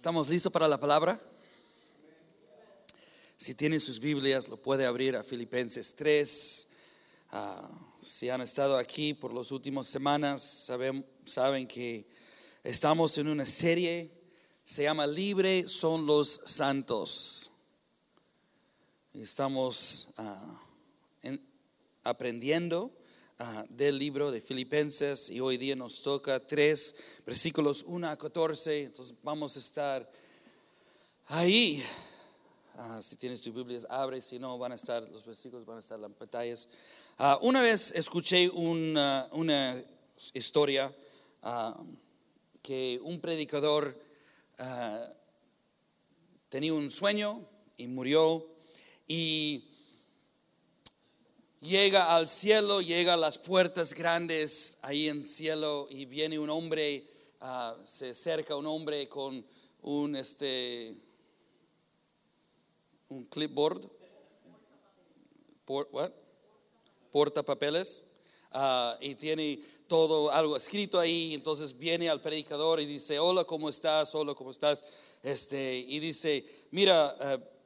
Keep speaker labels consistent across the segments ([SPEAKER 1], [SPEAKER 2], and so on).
[SPEAKER 1] ¿Estamos listos para la palabra? Si tienen sus Biblias, lo puede abrir a Filipenses 3. Ah, si han estado aquí por las últimas semanas, saben, saben que estamos en una serie, se llama Libre son los santos. Estamos ah, aprendiendo Ah, del libro de Filipenses y hoy día nos toca tres versículos 1 a 14. Entonces vamos a estar ahí. Ah, si tienes tu Biblia, abre, si no, van a estar, los versículos van a estar las pantallas. Ah, una vez escuché una, una historia que un predicador tenía un sueño y murió y llega al cielo, llega a las puertas grandes ahí en cielo y viene un hombre, ah, se acerca un hombre con un este un clipboard, porta papeles ah, y tiene todo algo escrito ahí. Entonces viene al predicador y dice, hola, ¿cómo estás? Hola, ¿cómo estás? Este, y dice, mira, uh,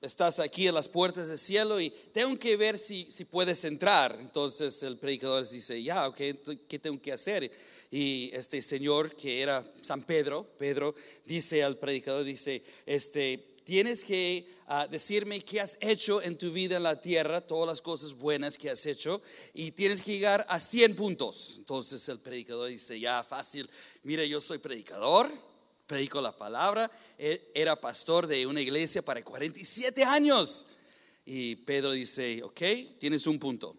[SPEAKER 1] estás aquí en las puertas del cielo y tengo que ver si, si puedes entrar. Entonces el predicador dice, ya, ok, ¿qué tengo que hacer? Y este señor que era San Pedro, Pedro, dice al predicador, dice, este, tienes que ah, decirme qué has hecho en tu vida en la tierra, todas las cosas buenas que has hecho, y tienes que llegar a 100 puntos. Entonces el predicador dice, ya, fácil, mire, yo soy predicador predicó la palabra, e, era pastor de una iglesia para 47 años. Y Pedro dice, ok, tienes un punto.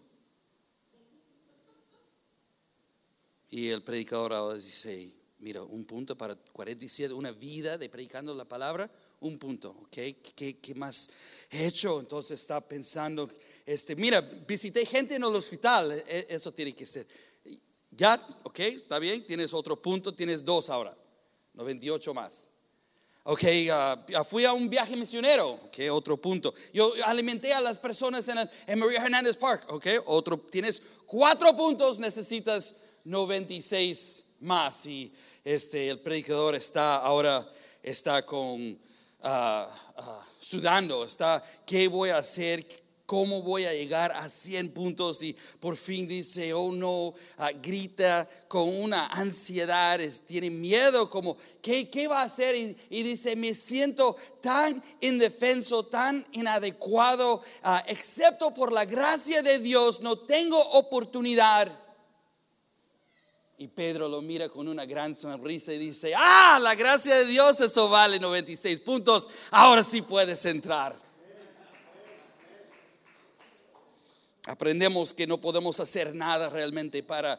[SPEAKER 1] Y el predicador ahora dice, mira, un punto para 47, una vida de predicando la palabra, un punto, ¿ok? ¿Qué, qué más he hecho? Entonces está pensando, este, mira, visité gente en el hospital, e, eso tiene que ser. Ya, ok, está bien, tienes otro punto, tienes dos ahora. 98 más. Ok, uh, fui a un viaje misionero, ok, otro punto. Yo alimenté a las personas en, el, María Hernández Park, ok, otro. Tienes cuatro puntos, necesitas 96 más. Y este, el predicador está ahora, está con, uh, uh, sudando, está, ¿qué voy a hacer? ¿Cómo voy a llegar a 100 puntos? Y por fin dice, oh no, ah, grita con una ansiedad, tiene miedo, como, ¿qué, qué va a hacer? Y, dice, me siento tan indefenso, tan inadecuado, ah, excepto por la gracia de Dios, no tengo oportunidad. Y Pedro lo mira con una gran sonrisa y dice, ah, la gracia de Dios, eso vale 96 puntos, ahora sí puedes entrar. Aprendemos que no podemos hacer nada realmente para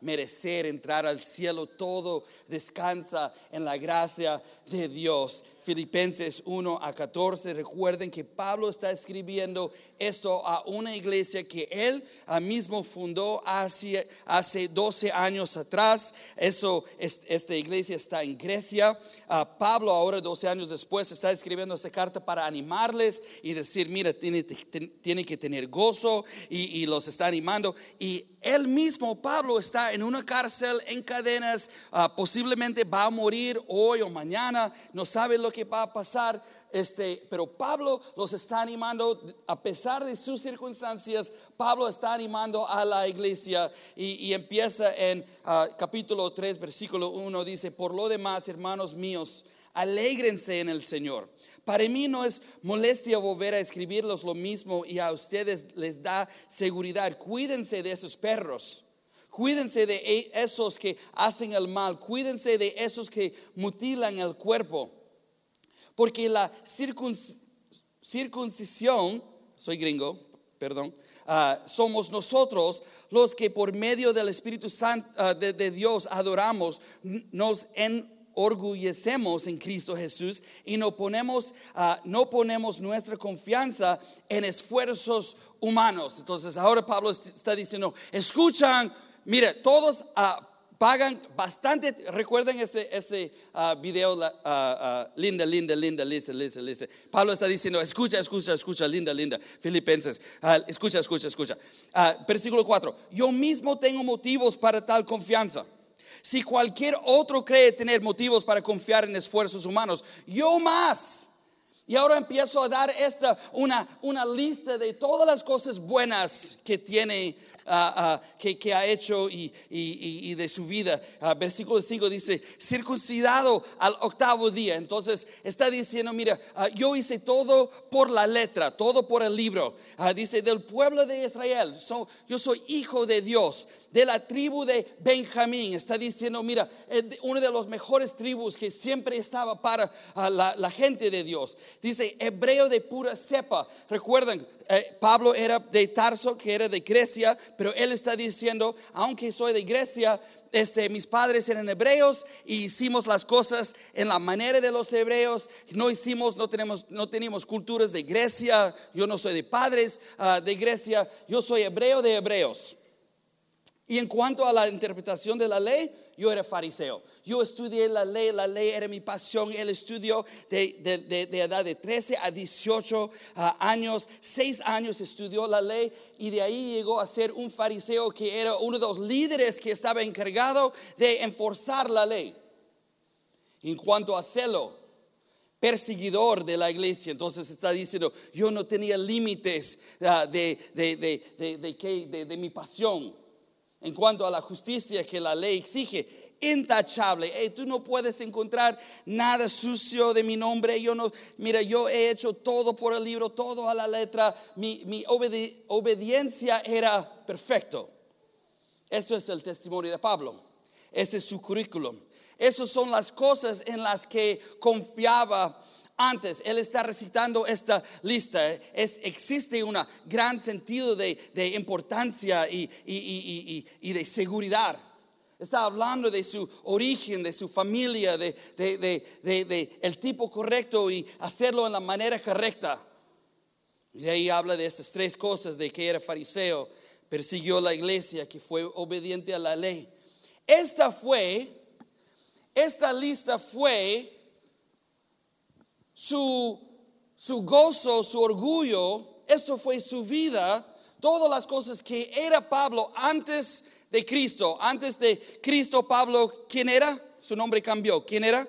[SPEAKER 1] merecer entrar al cielo. Todo descansa en la gracia de Dios. Filipenses 1 a 14. Recuerden que Pablo está escribiendo esto a una iglesia que él mismo fundó hace, hace 12 años atrás. Eso, esta iglesia está en Grecia. Pablo ahora, 12 años después, está escribiendo esta carta para animarles y decir, mira, tiene, tiene que tener gozo y, y los está animando. Y él mismo, Pablo, está en una cárcel en cadenas, ah, posiblemente va a morir hoy o mañana, no sabe lo que va a pasar, este, pero Pablo los está animando, a pesar de sus circunstancias, Pablo está animando a la iglesia. Y, empieza en ah, capítulo 3, versículo 1, dice, por lo demás, hermanos míos, alégrense en el Señor. Para mí no es molestia volver a escribirlos lo mismo y a ustedes les da seguridad. Cuídense de esos perros. Cuídense de e, esos que hacen el mal. Cuídense de esos que mutilan el cuerpo. Porque la circuncisión, soy gringo, perdón, ah, somos nosotros los que por medio del Espíritu Santo ah, de, de, Dios adoramos, nos en orgullecemos en Cristo Jesús y no ponemos, ah, no ponemos nuestra confianza en esfuerzos humanos. Entonces ahora Pablo está diciendo, escuchan, mire, todos uh, pagan bastante, recuerden ese, ese uh, video, linda, linda, linda, linda, linda, linda. Pablo está diciendo, escucha, escucha, escucha, linda, linda, Filipenses, escucha, escucha, escucha. versículo 4, yo mismo tengo motivos para tal confianza. Si cualquier otro cree tener motivos para confiar en esfuerzos humanos, yo más. Y ahora empiezo a dar esta una, una lista de todas las cosas buenas que tiene uh, que, ha hecho y, y, y de su vida. Uh, versículo 5 dice, circuncidado al octavo día. Entonces está diciendo, mira, yo hice todo por la letra, todo por el libro. dice, del pueblo de Israel, yo soy hijo de Dios de la tribu de Benjamín. Está diciendo, mira, uno de los mejores tribus que siempre estaba para la, gente de Dios. Dice, hebreo de pura cepa. Recuerden, eh, Pablo era de Tarso, que era de Grecia, pero él está diciendo, aunque soy de Grecia, este, mis padres eran hebreos y hicimos las cosas en la manera de los hebreos. No hicimos, no tenemos, no tenemos culturas de Grecia. Yo no soy de padres uh, de Grecia. Yo soy hebreo de hebreos. Y en cuanto a la interpretación de la ley, yo era fariseo. Yo estudié la ley, la ley era mi pasión. El estudio de, de, edad de 13 a 18 ah, años, 6 años estudió la ley y de ahí llegó a ser un fariseo que era uno de los líderes que estaba encargado de enforzar la ley. En cuanto a celo, perseguidor de la iglesia. Entonces está diciendo, yo no tenía límites ah, de, de mi pasión en cuanto a la justicia que la ley exige, intachable. tú no puedes encontrar nada sucio de mi nombre. Yo no, mira, yo he hecho todo por el libro, todo a la letra. Mi, obediencia era perfecto. Eso es el testimonio de Pablo. Ese es su currículum. Esas son las cosas en las que confiaba antes. Él está recitando esta lista. Es, existe un gran sentido de, importancia y, y, de seguridad. Está hablando de su origen, de su familia, de, de, el tipo correcto y hacerlo en la manera correcta. Y ahí habla de estas tres cosas, de que era fariseo, persiguió la iglesia, que fue obediente a la ley. Esta fue, esta lista fue su, su gozo, su orgullo, esto fue su vida, todas las cosas que era Pablo antes de Cristo. Antes de Cristo, Pablo, ¿quién era? Su nombre cambió. ¿Quién era?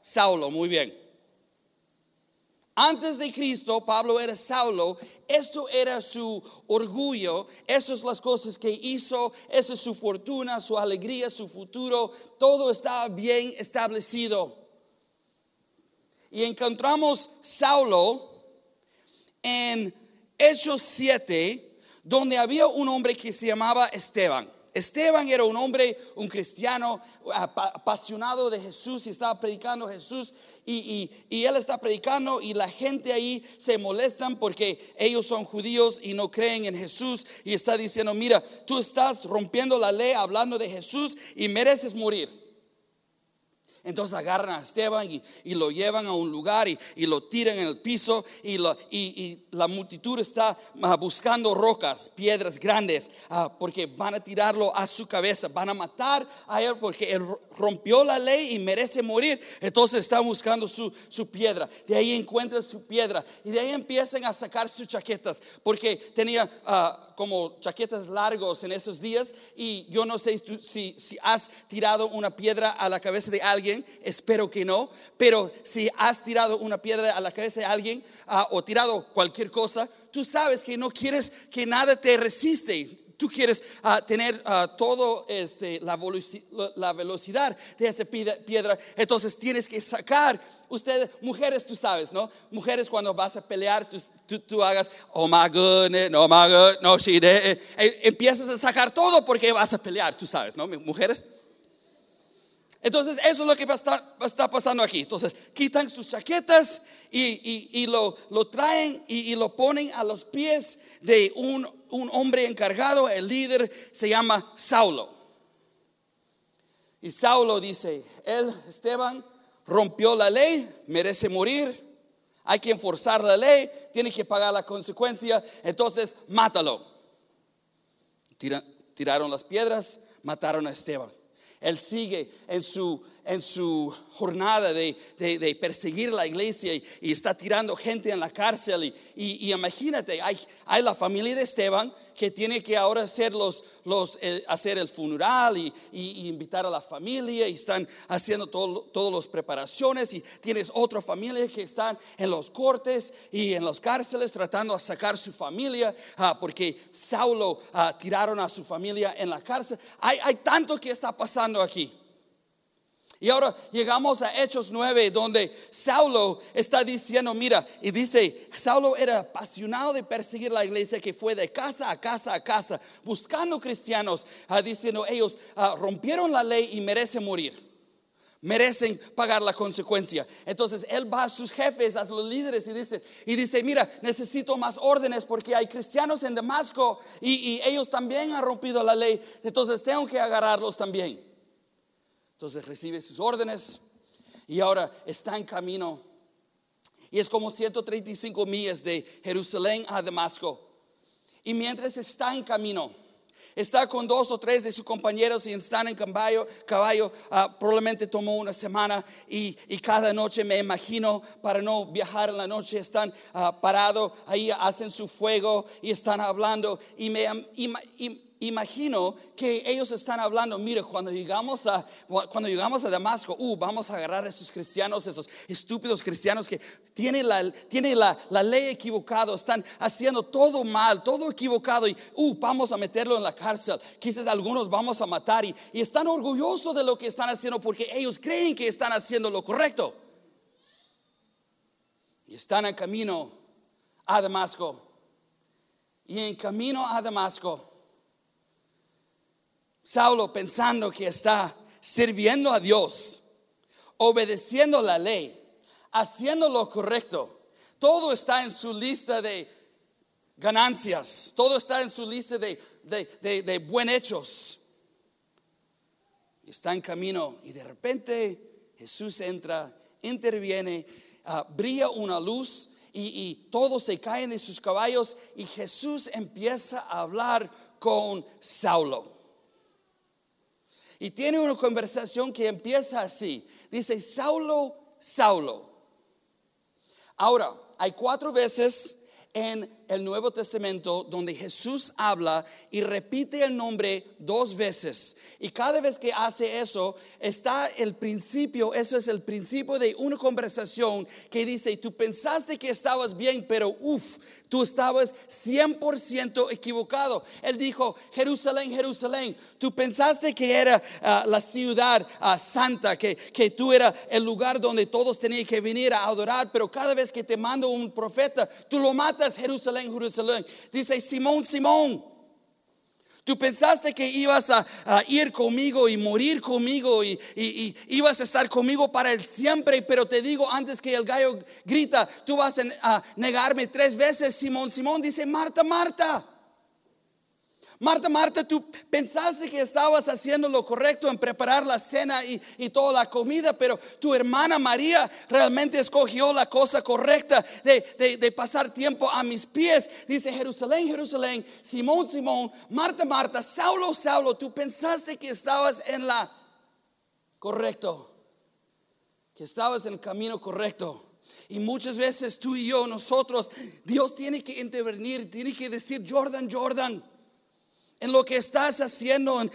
[SPEAKER 1] Saulo, muy bien. Antes de Cristo, Pablo era Saulo. Esto era su orgullo. Estas son las cosas que hizo. Esa es su fortuna, su alegría, su futuro. Todo estaba bien establecido. Y encontramos Saulo en Hechos 7, donde había un hombre que se llamaba Esteban. Esteban era un hombre, un cristiano apasionado de Jesús y estaba predicando Jesús y, y, él está predicando y la gente ahí se molestan porque ellos son judíos y no creen en Jesús y está diciendo, mira, tú estás rompiendo la ley hablando de Jesús y mereces morir. Entonces agarran a Esteban y, lo llevan a un lugar y, lo tiran en el piso y, la multitud está ah, buscando rocas, piedras grandes, ah, porque van a tirarlo a su cabeza, van a matar a él porque él rompió la ley y merece morir. Entonces están buscando su, piedra. De ahí encuentran su piedra y de ahí empiezan a sacar sus chaquetas, porque tenía ah, como chaquetas largos en esos días y yo no sé si, si has tirado una piedra a la cabeza de alguien espero que no, pero si has tirado una piedra a la cabeza de alguien ah, o tirado cualquier cosa, tú sabes que no quieres que nada te resiste. Tú quieres ah, tener uh, todo este, la, velocidad de esa piedra, entonces tienes que sacar. Ustedes, mujeres, tú sabes, ¿no? Mujeres, cuando vas a pelear, tú, hagas, oh my goodness, no my goodness, no she did. Eh, empiezas a sacar todo porque vas a pelear, tú sabes, ¿no? Mujeres. Entonces, eso es lo que está, pasando aquí. Entonces, quitan sus chaquetas y, lo, traen y, lo ponen a los pies de un, hombre encargado. El líder se llama Saulo. Y Saulo dice, él, Esteban, rompió la ley, merece morir. Hay que enforzar la ley, tiene que pagar la consecuencia. Entonces, mátalo. tiraron las piedras, mataron a Esteban. Él sigue en su, en su jornada de, de- perseguir la iglesia y, está tirando gente en la cárcel. Y, imagínate, hay, hay la familia de Esteban que tiene que ahora hacer, los, los, eh, hacer el funeral y, invitar a la familia y están haciendo todas las preparaciones y tienes otra familia que están en los cortes y en las cárceles tratando de sacar su familia ah, porque Saulo ah, tiraron a su familia en la cárcel. Hay, hay tanto que está pasando aquí. Y ahora llegamos a Hechos 9, donde Saulo está diciendo, mira, y dice, Saulo era apasionado de perseguir la iglesia que fue de casa a casa a casa, buscando cristianos, ah, diciendo, ellos ah, rompieron la ley y merecen morir. Merecen pagar la consecuencia. Entonces él va a sus jefes, a los líderes y dice, y dice, mira, necesito más órdenes porque hay cristianos en Damasco y, y ellos también han rompido la ley. Entonces tengo que agarrarlos también. Entonces recibe sus órdenes y ahora está en camino. Y es como 135 millas de Jerusalén a Damasco. Y mientras está en camino, está con dos o tres de sus compañeros y están en caballo, caballo ah, probablemente tomó una semana y, y cada noche me imagino para no viajar en la noche están ah, parados ahí hacen su fuego y están hablando y me imagino que ellos están hablando, mire, cuando llegamos a cuando llegamos a Damasco, uh, vamos a agarrar a esos cristianos, esos estúpidos cristianos que tienen la, tienen la, la ley equivocada, están haciendo todo mal, todo equivocado y uh, vamos a meterlo en la cárcel. Quizás algunos vamos a matar y, y están orgullosos de lo que están haciendo porque ellos creen que están haciendo lo correcto. Y están en camino a Damasco. Y en camino a Damasco, Saulo pensando que está sirviendo a Dios, obedeciendo la ley, haciendo lo correcto. Todo está en su lista de ganancias, todo está en su lista de, de, de- buen hechos. Está en camino y de repente Jesús entra, interviene, ah, brilla una luz y todos se caen de sus caballos y Jesús empieza a hablar con Saulo. Y tiene una conversación que empieza así. Dice, Saulo, Saulo. Ahora, hay cuatro veces en el Nuevo Testamento donde Jesús habla y repite el nombre dos veces. Y cada vez que hace eso, está el principio, eso es el principio de una conversación que dice, tú pensaste que estabas bien, pero uff, tú estabas 100% equivocado. Él dijo, Jerusalén, Jerusalén, tú pensaste que era ah, la ciudad ah, santa, que, que tú era el lugar donde todos tenían que venir a adorar, pero cada vez que te mando un profeta, tú lo matas, Jerusalén, Jerusalén. Dice, Simón, Simón. Tú pensaste que ibas a, ir conmigo y morir conmigo y, y- ibas a estar conmigo para el siempre, pero te digo antes que el gallo grita, tú vas a negarme tres veces. Simón, Simón dice, Marta, Marta. Marta, Marta, tú pensaste que estabas haciendo lo correcto en preparar la cena y, y toda la comida, pero tu hermana María realmente escogió la cosa correcta de, de- pasar tiempo a mis pies. Dice Jerusalén, Jerusalén, Simón, Simón, Marta, Marta, Saulo, Saulo, tú pensaste que estabas en la correcto, que estabas en el camino correcto. Y muchas veces tú y yo, nosotros, Dios tiene que intervenir, tiene que decir, Jordan, Jordan en lo que estás haciendo, en,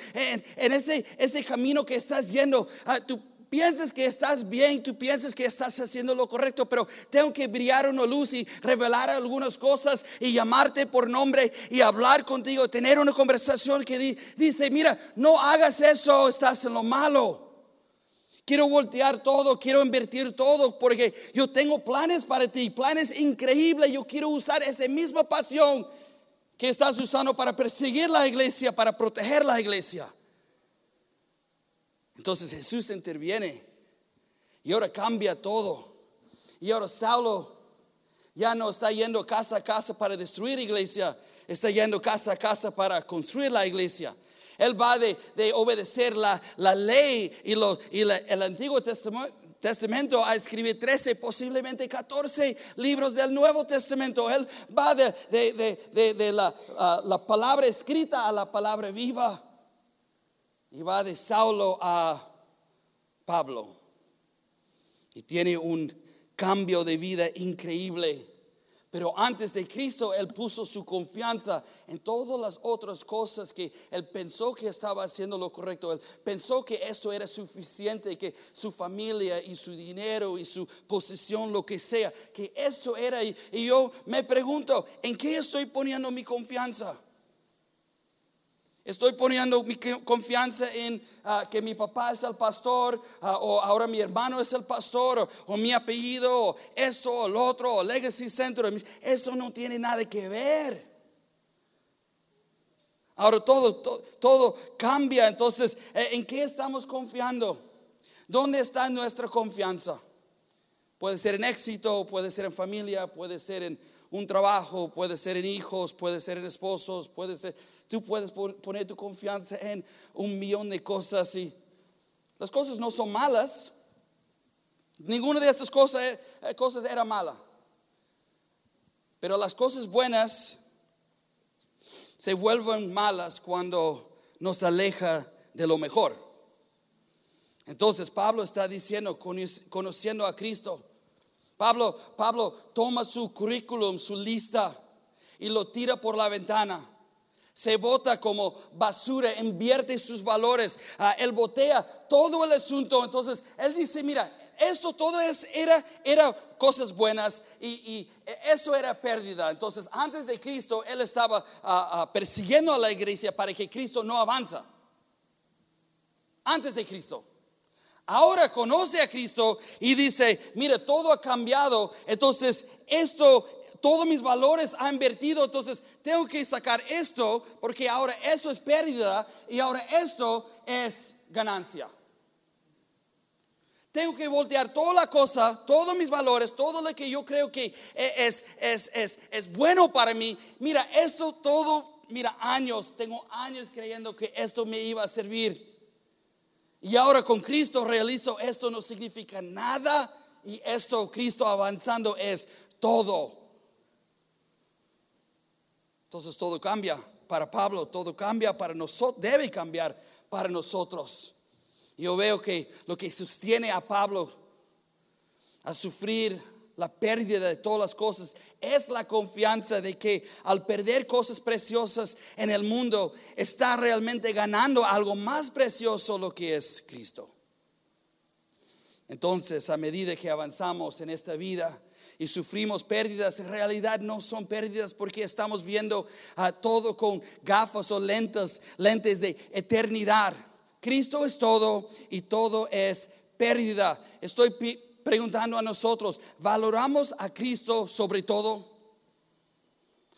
[SPEAKER 1] ese camino que estás yendo. Ah, tú piensas que estás bien, tú piensas que estás haciendo lo correcto, pero tengo que brillar una luz y revelar algunas cosas y llamarte por nombre y hablar contigo, tener una conversación que di- dice, mira, no hagas eso, estás en lo malo. Quiero voltear todo, quiero invertir todo porque yo tengo planes para ti, planes increíbles. Yo quiero usar esa misma pasión que estás usando para perseguir la iglesia, para proteger la iglesia. Entonces Jesús interviene y ahora cambia todo. Y ahora Saulo ya no está yendo casa a casa para destruir iglesia, está yendo casa a casa para construir la iglesia. Él va de, de obedecer la, la ley y, lo- y el Antiguo Testamento. Testamento a escribir 13, posiblemente 14 libros del Nuevo Testamento. Él va de, de- de- de- la, la palabra escrita a la palabra viva. Y va de Saulo a Pablo y tiene un cambio de vida increíble. Pero antes de Cristo, Él puso su confianza en todas las otras cosas que Él pensó que estaba haciendo lo correcto. Él pensó que eso era suficiente, que su familia y su dinero y su posición, lo que sea, que eso era. Y, yo me pregunto, ¿en qué estoy poniendo mi confianza? Estoy poniendo mi confianza en ah, que mi papá es el pastor, ah, o ahora mi hermano es el pastor, o, mi apellido, o eso, o lo otro, o Legacy Center. Eso no tiene nada que ver. Ahora todo, todo, cambia. Entonces, eh, ¿en qué estamos confiando? ¿Dónde está nuestra confianza? Puede ser en éxito, puede ser en familia, puede ser en un trabajo, puede ser en hijos, puede ser en esposos, puede ser Tú puedes poner tu confianza en un millón de cosas y las cosas no son malas. Ninguna de estas cosas, eh, cosas era mala. Pero las cosas buenas se vuelven malas cuando nos aleja de lo mejor. Entonces Pablo está diciendo, conociendo a Cristo. Pablo, Pablo toma su currículum, su lista y lo tira por la ventana se bota como basura, invierte sus valores, ah, él botea todo el asunto. Entonces, él dice, mira, esto todo es, era, era cosas buenas y, eso era pérdida. Entonces, antes de Cristo, él estaba ah, ah, persiguiendo a la iglesia para que Cristo no avanza. Antes de Cristo. Ahora conoce a Cristo y dice, mira, todo ha cambiado. Entonces, esto todos mis valores han invertido, entonces tengo que sacar esto porque ahora eso es pérdida y ahora esto es ganancia. Tengo que voltear toda la cosa, todos mis valores, todo lo que yo creo que es, es, es, es bueno para mí. Mira, eso todo, mira, años, tengo años creyendo que esto me iba a servir. Y ahora con Cristo realizo esto no significa nada y esto Cristo avanzando es todo. Entonces todo cambia para Pablo, todo cambia para nosotros, debe cambiar para nosotros. Yo veo que lo que sostiene a Pablo a sufrir la pérdida de todas las cosas es la confianza de que al perder cosas preciosas en el mundo está realmente ganando algo más precioso lo que es Cristo. Entonces, a medida que avanzamos en esta vida, y sufrimos pérdidas, en realidad no son pérdidas porque estamos viendo a todo con gafas o lentes, lentes de eternidad. Cristo es todo y todo es pérdida. Estoy preguntando a nosotros, ¿valoramos a Cristo sobre todo?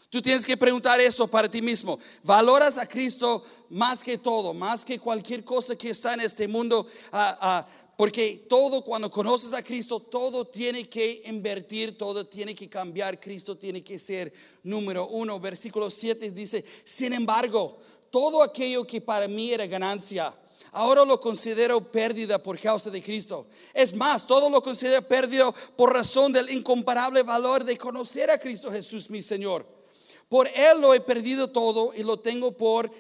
[SPEAKER 1] Tú tienes que preguntar eso para ti mismo. ¿Valoras a Cristo más que todo, más que cualquier cosa que está en este mundo? Ah, ah, porque todo, cuando conoces a Cristo, todo tiene que invertir, todo tiene que cambiar. Cristo tiene que ser número uno. Versículo 7 dice, sin embargo, todo aquello que para mí era ganancia, ahora lo considero pérdida por causa de Cristo. Es más, todo lo considero pérdida por razón del incomparable valor de conocer a Cristo Jesús, mi Señor. Por Él lo he perdido todo y lo tengo por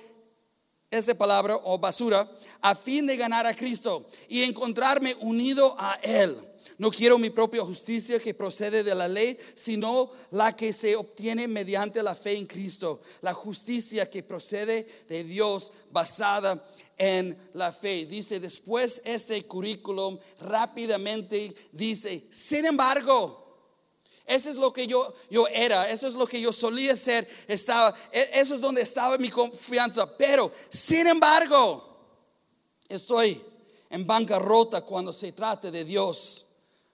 [SPEAKER 1] esa palabra o basura a fin de ganar a Cristo y encontrarme unido a Él. No quiero mi propia justicia que procede de la ley, sino la que se obtiene mediante la fe en Cristo. La justicia que procede de Dios basada en la fe. Dice después este currículum rápidamente, dice, sin embargo, eso es lo que yo, yo era, eso es lo que yo solía ser, estaba, e, eso es donde estaba mi confianza. Pero, sin embargo, estoy en bancarrota cuando se trata de Dios.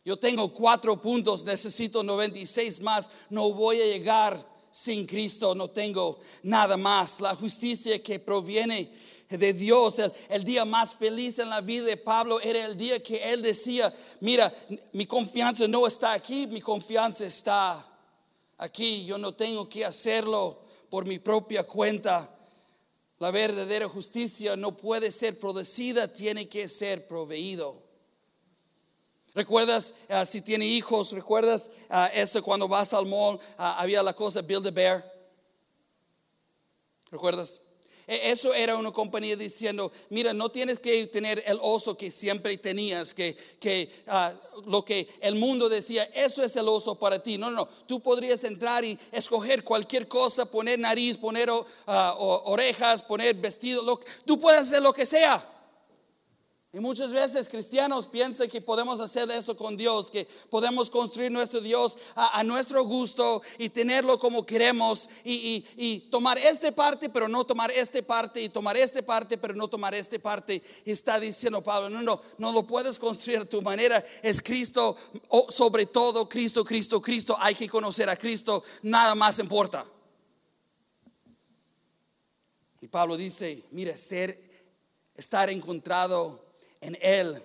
[SPEAKER 1] Yo tengo cuatro puntos, necesito 96 más, no voy a llegar sin Cristo, no tengo nada más. La justicia que proviene de Dios. El, día más feliz en la vida de Pablo era el día que él decía, mira, mi confianza no está aquí, mi confianza está aquí. Yo no tengo que hacerlo por mi propia cuenta. La verdadera justicia no puede ser producida, tiene que ser proveído. ¿Recuerdas ah, si tiene hijos? ¿Recuerdas uh, eso cuando vas al mall? Ah, había la cosa Build a Bear. ¿Recuerdas? E- Eso era una compañía diciendo, mira, no tienes que tener el oso que siempre tenías, que, que ah, lo que el mundo decía, eso es el oso para ti. No, no, tú podrías entrar y escoger cualquier cosa, poner nariz, poner ah, o- orejas, poner vestido, lo, tú puedes hacer lo que sea. Y muchas veces cristianos piensan que podemos hacer eso con Dios, que podemos construir nuestro Dios a, nuestro gusto y tenerlo como queremos y, y- y tomar esta parte, pero no tomar esta parte y tomar esta parte, pero no tomar esta parte. Y está diciendo Pablo, no, no, no lo puedes construir a tu manera. Es Cristo sobre todo, Cristo, Cristo, Cristo. Hay que conocer a Cristo, nada más importa. Y Pablo dice, mira, ser, estar encontrado en Él.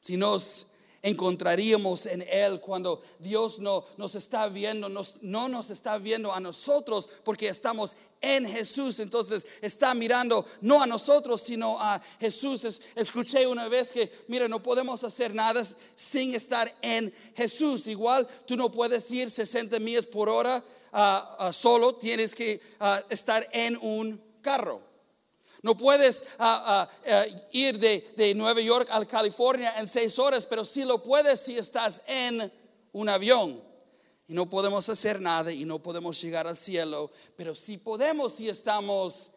[SPEAKER 1] Si nos encontraríamos en Él cuando Dios no nos está viendo, nos- no nos está viendo a nosotros porque estamos en Jesús. Entonces está mirando no a nosotros, sino a Jesús. Es- escuché una vez que, mira, no podemos hacer nada sin estar en Jesús. Igual tú no puedes ir 60 millas por hora ah, ah, solo, tienes que ah, estar en un carro. No puedes ah, ah, ah, ir de, de Nueva York a California en seis horas, pero sí lo puedes si estás en un avión. Y no podemos hacer nada y no podemos llegar al cielo, pero sí podemos si estamos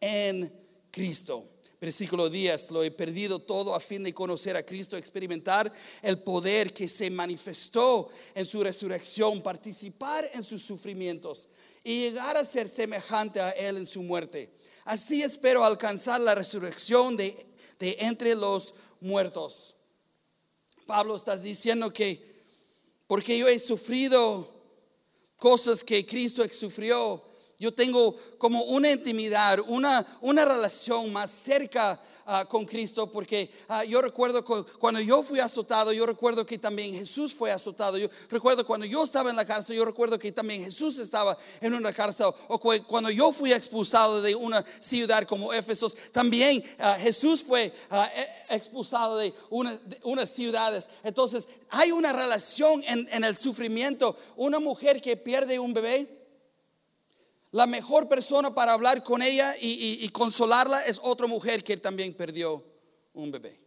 [SPEAKER 1] en Cristo. Versículo 10, lo he perdido todo a fin de conocer a Cristo, experimentar el poder que se manifestó en su resurrección, participar en sus sufrimientos y llegar a ser semejante a Él en su muerte. Así espero alcanzar la resurrección de, entre los muertos. Pablo estás diciendo que porque yo he sufrido cosas que Cristo sufrió, yo tengo como una intimidad, una, una relación más cerca ah, con Cristo, porque ah, yo recuerdo cu- cuando yo fui azotado, yo recuerdo que también Jesús fue azotado. Yo recuerdo cuando yo estaba en la cárcel, yo recuerdo que también Jesús estaba en una cárcel. O cu- cuando yo fui expulsado de una ciudad como Éfeso, también ah, Jesús fue e- expulsado de, una- de unas ciudades. Entonces, hay una relación en, en el sufrimiento. Una mujer que pierde un bebé. La mejor persona para hablar con ella y, consolarla es otra mujer que también perdió un bebé.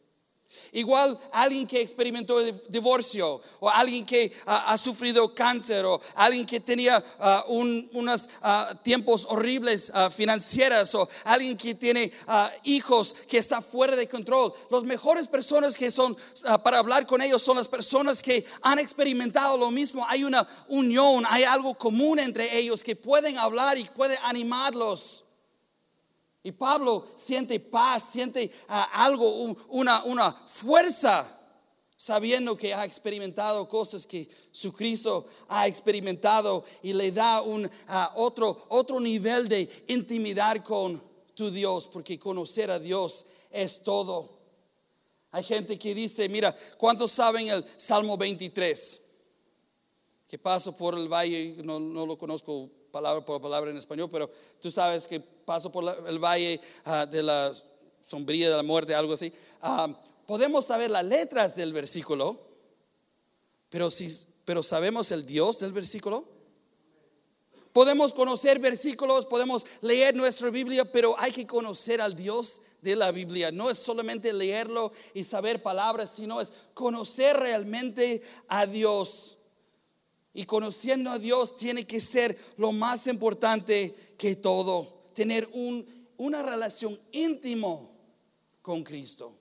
[SPEAKER 1] Igual alguien que experimentó di- divorcio o alguien que ah, ha sufrido cáncer o alguien que tenía ah, un- unos ah, tiempos horribles financieras o alguien que tiene hijos que está fuera de control. Las mejores personas que son para hablar con ellos son las personas que han experimentado lo mismo. Hay una unión, hay algo común entre ellos que pueden hablar y pueden animarlos. Y Pablo siente paz, siente ah, algo, un- una, una fuerza, sabiendo que ha experimentado cosas que su Cristo ha experimentado y le da un ah, otro, otro nivel de intimidad con tu Dios, porque conocer a Dios es todo. Hay gente que dice, mira, ¿cuántos saben el Salmo 23? Que paso por el valle, no, no lo conozco palabra por palabra en español, pero tú sabes que paso por la- el valle ah, de la sombría de la muerte, algo así. Ah, podemos saber las letras del versículo, pero, si, pero sabemos el Dios del versículo. Podemos conocer versículos, podemos leer nuestra Biblia, pero hay que conocer al Dios de la Biblia. No es solamente leerlo y saber palabras, sino es conocer realmente a Dios. Y conociendo a Dios tiene que ser lo más importante que todo. Tener un- una relación íntimo con Cristo.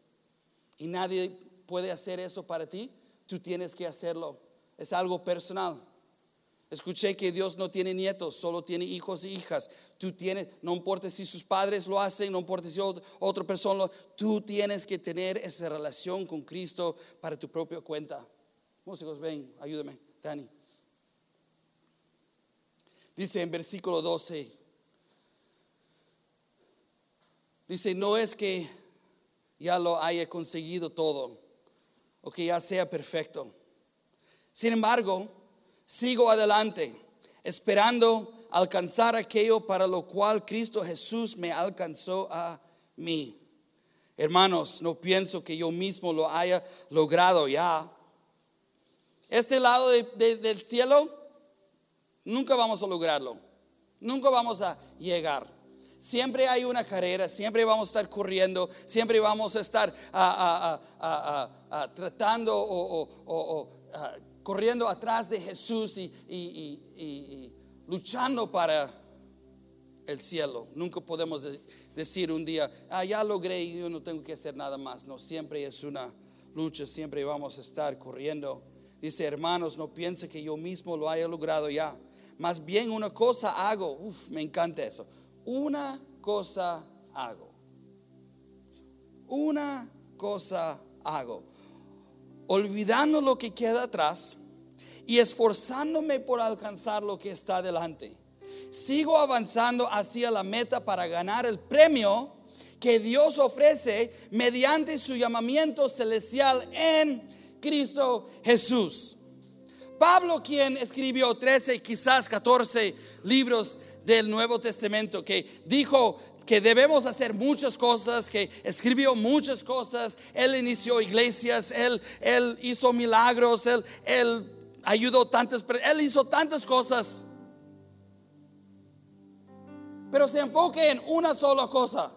[SPEAKER 1] Y nadie puede hacer eso para ti. Tú tienes que hacerlo. Es algo personal. Escuché que Dios no tiene nietos, solo tiene hijos y hijas. Tú tienes, no importa si sus padres lo hacen, no importa si ot- otra persona lo, tú tienes que tener esa relación con Cristo para tu propia cuenta. Músicos, ven, ayúdame, Dani. Dice en versículo 12, dice, no es que ya lo haya conseguido todo o que ya sea perfecto. Sin embargo, sigo adelante, esperando alcanzar aquello para lo cual Cristo Jesús me alcanzó a mí. Hermanos, no pienso que yo mismo lo haya logrado ya. Este lado de- de- del cielo, nunca vamos a lograrlo. Nunca vamos a llegar. Siempre hay una carrera, siempre vamos a estar corriendo, siempre vamos a estar ah, ah, ah, tratando o, corriendo atrás de Jesús y, luchando para el cielo. Nunca podemos decir un día, ya logré y yo no tengo que hacer nada más. No, siempre es una lucha, siempre vamos a estar corriendo. Dice, hermanos, no piense que yo mismo lo haya logrado ya. Más bien una cosa hago, Uf, me encanta eso una cosa hago. Una cosa hago. Olvidando lo que queda atrás y esforzándome por alcanzar lo que está delante. Sigo avanzando hacia la meta para ganar el premio que Dios ofrece mediante su llamamiento celestial en Cristo Jesús. Pablo, quien escribió 13, quizás 14 libros del Nuevo Testamento, que dijo que debemos hacer muchas cosas, que escribió muchas cosas, él inició iglesias, él, él hizo milagros, él, él ayudó tantas, él hizo tantas cosas. Pero se enfoque en una sola cosa.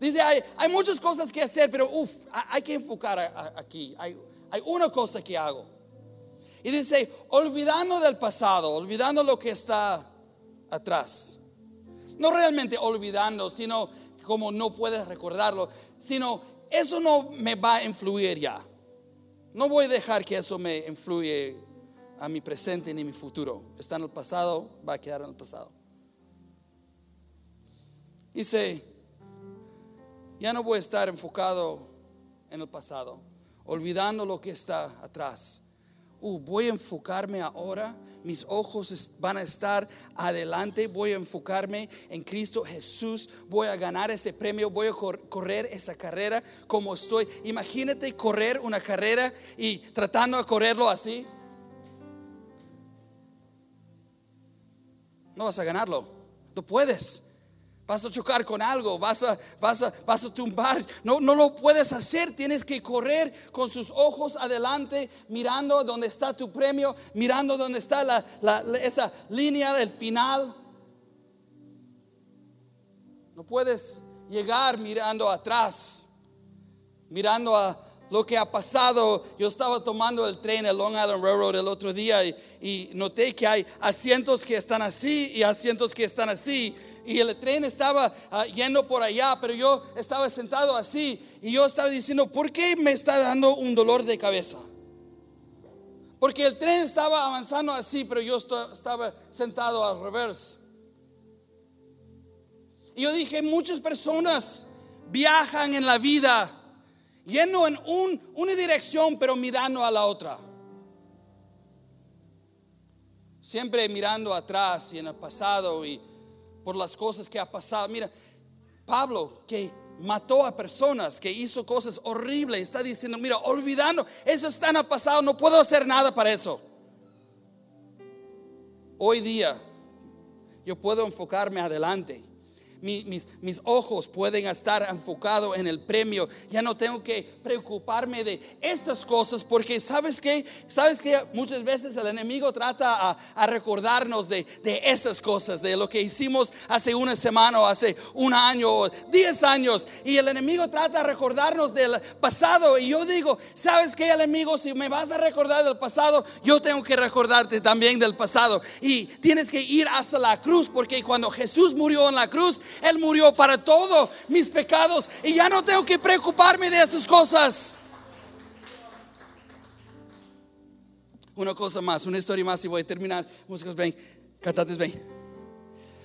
[SPEAKER 1] Dice, hay, muchas cosas que hacer, pero uff, hay que enfocar aquí. Hay, hay una cosa que hago. Y dice, olvidando del pasado, olvidando lo que está atrás. No realmente olvidando, sino como no puedes recordarlo, sino eso no me va a influir ya. No voy a dejar que eso me influye a mi presente ni mi futuro. Está en el pasado, va a quedar en el pasado. Dice, ya no voy a estar enfocado en el pasado, olvidando lo que está atrás Uh, voy a enfocarme ahora, mis ojos van a estar adelante, voy a enfocarme en Cristo Jesús, voy a ganar ese premio, voy a correr esa carrera como estoy. Imagínate correr una carrera y tratando de correrlo así. No vas a ganarlo, no puedes. Vas a chocar con algo, vas a, vas a, vas a tumbar. No, no lo puedes hacer. Tienes que correr con sus ojos adelante, mirando donde está tu premio, mirando donde está la, esa línea del final. No puedes llegar mirando atrás, mirando a lo que ha pasado. Yo estaba tomando el tren, el Long Island Railroad, el otro día y noté que hay asientos que están así y asientos que están así y el tren estaba ah, yendo por allá, pero yo estaba sentado así y yo estaba diciendo, ¿por qué me está dando un dolor de cabeza? Porque el tren estaba avanzando así, pero yo estaba sentado al revés. Y yo dije, muchas personas viajan en la vida yendo en una dirección, pero mirando a la otra. Siempre mirando atrás y en el pasado y por las cosas que ha pasado. Mira, Pablo que mató a personas, que hizo cosas horribles, está diciendo, mira, olvidando, eso está en el pasado, no puedo hacer nada para eso. Hoy día yo puedo enfocarme adelante mis, ojos pueden estar enfocados en el premio. Ya no tengo que preocuparme de estas cosas porque sabes que, sabes que muchas veces el enemigo trata a, recordarnos de, de, esas cosas, de lo que hicimos hace una semana o hace un año o diez años. Y el enemigo trata de recordarnos del pasado. Y yo digo, sabes que el enemigo, si me vas a recordar del pasado, yo tengo que recordarte también del pasado. Y tienes que ir hasta la cruz porque cuando Jesús murió en la cruz, él murió para todos mis pecados y ya no tengo que preocuparme de esas cosas. Una cosa más, una historia más y voy a terminar. Músicos, ven, cantantes, ven.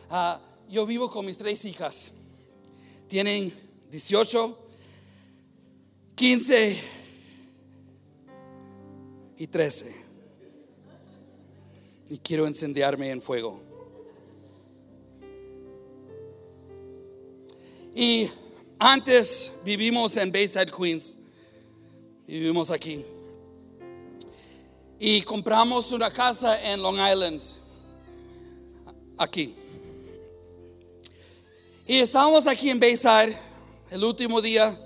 [SPEAKER 1] Ah, yo vivo con mis tres hijas. Tienen 18, 15 y 13. Y quiero encendiarme en fuego. Y antes vivimos en Bayside, Queens. Vivimos aquí. Y compramos una casa en Long Island. Aquí. Y estábamos aquí en Bayside el último día.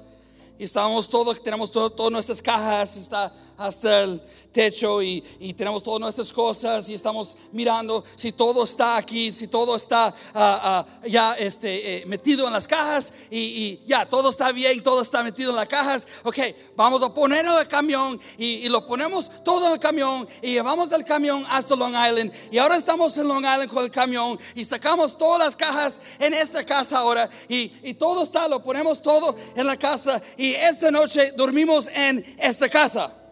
[SPEAKER 1] y estábamos todos, tenemos todo, todas nuestras cajas, está hasta el techo y, y, tenemos todas nuestras cosas y estamos mirando si todo está aquí, si todo está uh, uh, ya este, eh, metido en las cajas y, y, ya todo está bien, todo está metido en las cajas. Ok, vamos a ponerlo en el camión y, y, lo ponemos todo en el camión y llevamos el camión hasta Long Island. Y ahora estamos en Long Island con el camión y sacamos todas las cajas en esta casa ahora y, todo está, lo ponemos todo en la casa y esta noche dormimos en esta casa.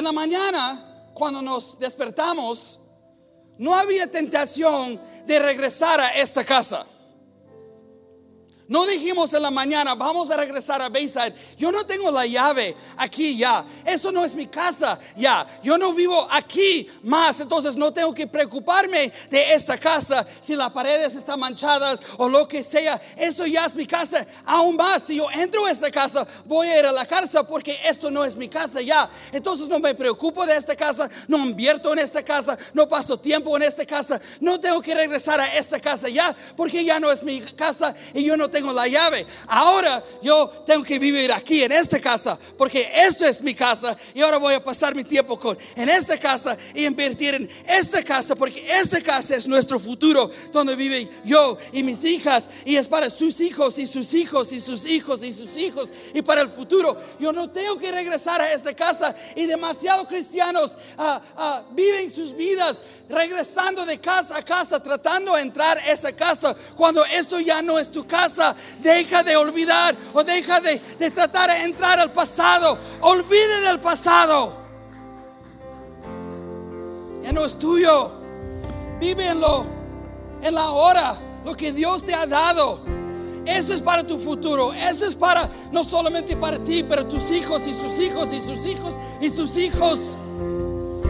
[SPEAKER 1] En la mañana, cuando nos despertamos, no había tentación de regresar a esta casa. No dijimos en la mañana, vamos a regresar a Bayside. Yo no tengo la llave aquí ya. Eso no es mi casa ya. Yo no vivo aquí más. Entonces no tengo que preocuparme de esta casa. Si las paredes están manchadas o lo que sea. Eso ya es mi casa. Aún más, si yo entro a esta casa, voy a ir a la casa porque esto no es mi casa ya. Entonces no me preocupo de esta casa. No invierto en esta casa. No paso tiempo en esta casa. No tengo que regresar a esta casa ya porque ya no es mi casa y yo no tengo tengo la llave. Ahora yo tengo que vivir aquí en esta casa porque esto es mi casa y ahora voy a pasar mi tiempo con en esta casa y invertir en esta casa porque esta casa es nuestro futuro donde vive yo y mis hijas y es para sus hijos y sus hijos y sus hijos y sus hijos y para el futuro. Yo no tengo que regresar a esta casa y demasiados cristianos uh, uh, viven sus vidas regresando de casa a casa tratando de entrar a esa casa cuando esto ya no es tu casa deja de olvidar o deja de, de tratar de entrar al pasado. Olvide del pasado. Ya no es tuyo. Vive en lo, en la hora, lo que Dios te ha dado. Eso es para tu futuro. Eso es para, no solamente para ti, pero tus hijos y sus hijos y sus hijos y sus hijos.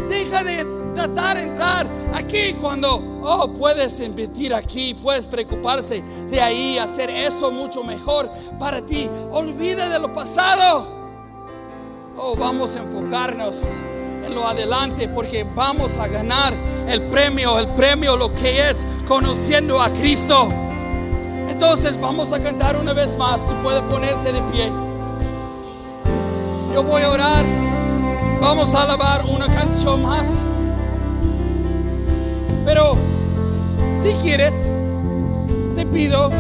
[SPEAKER 1] Deja de tratar de entrar aquí cuando, oh, puedes invertir aquí, puedes preocuparse de ahí, hacer eso mucho mejor para ti. Olvida de lo pasado. Oh, vamos a enfocarnos en lo adelante porque vamos a ganar el premio, el premio lo que es conociendo a Cristo. Entonces vamos a cantar una vez más, si puede ponerse de pie. Yo voy a orar. Vamos a alabar una canción más. Pero si quieres, te pido,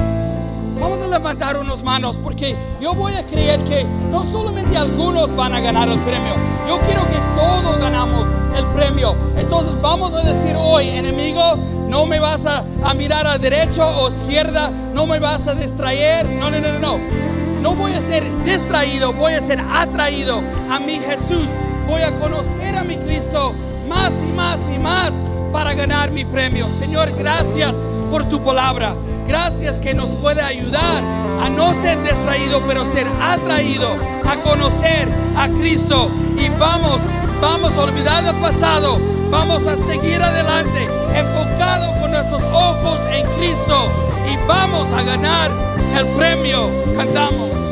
[SPEAKER 1] vamos a levantar unas manos porque yo voy a creer que no solamente algunos van a ganar el premio, yo quiero que todos ganamos el premio. Entonces vamos a decir hoy, enemigo, no me vas a, a mirar a derecha o izquierda, no me vas a distraer, no, no, no, no. No voy a ser distraído, voy a ser atraído a mi Jesús. Voy a conocer a mi Cristo más y más y más para ganar mi premio. Señor, gracias por tu palabra. Gracias que nos puede ayudar a no ser distraído, pero ser atraído a conocer a Cristo. Y vamos, vamos a olvidar el pasado. Vamos a seguir adelante, enfocado con nuestros ojos en Cristo. Y vamos a ganar el premio. Cantamos.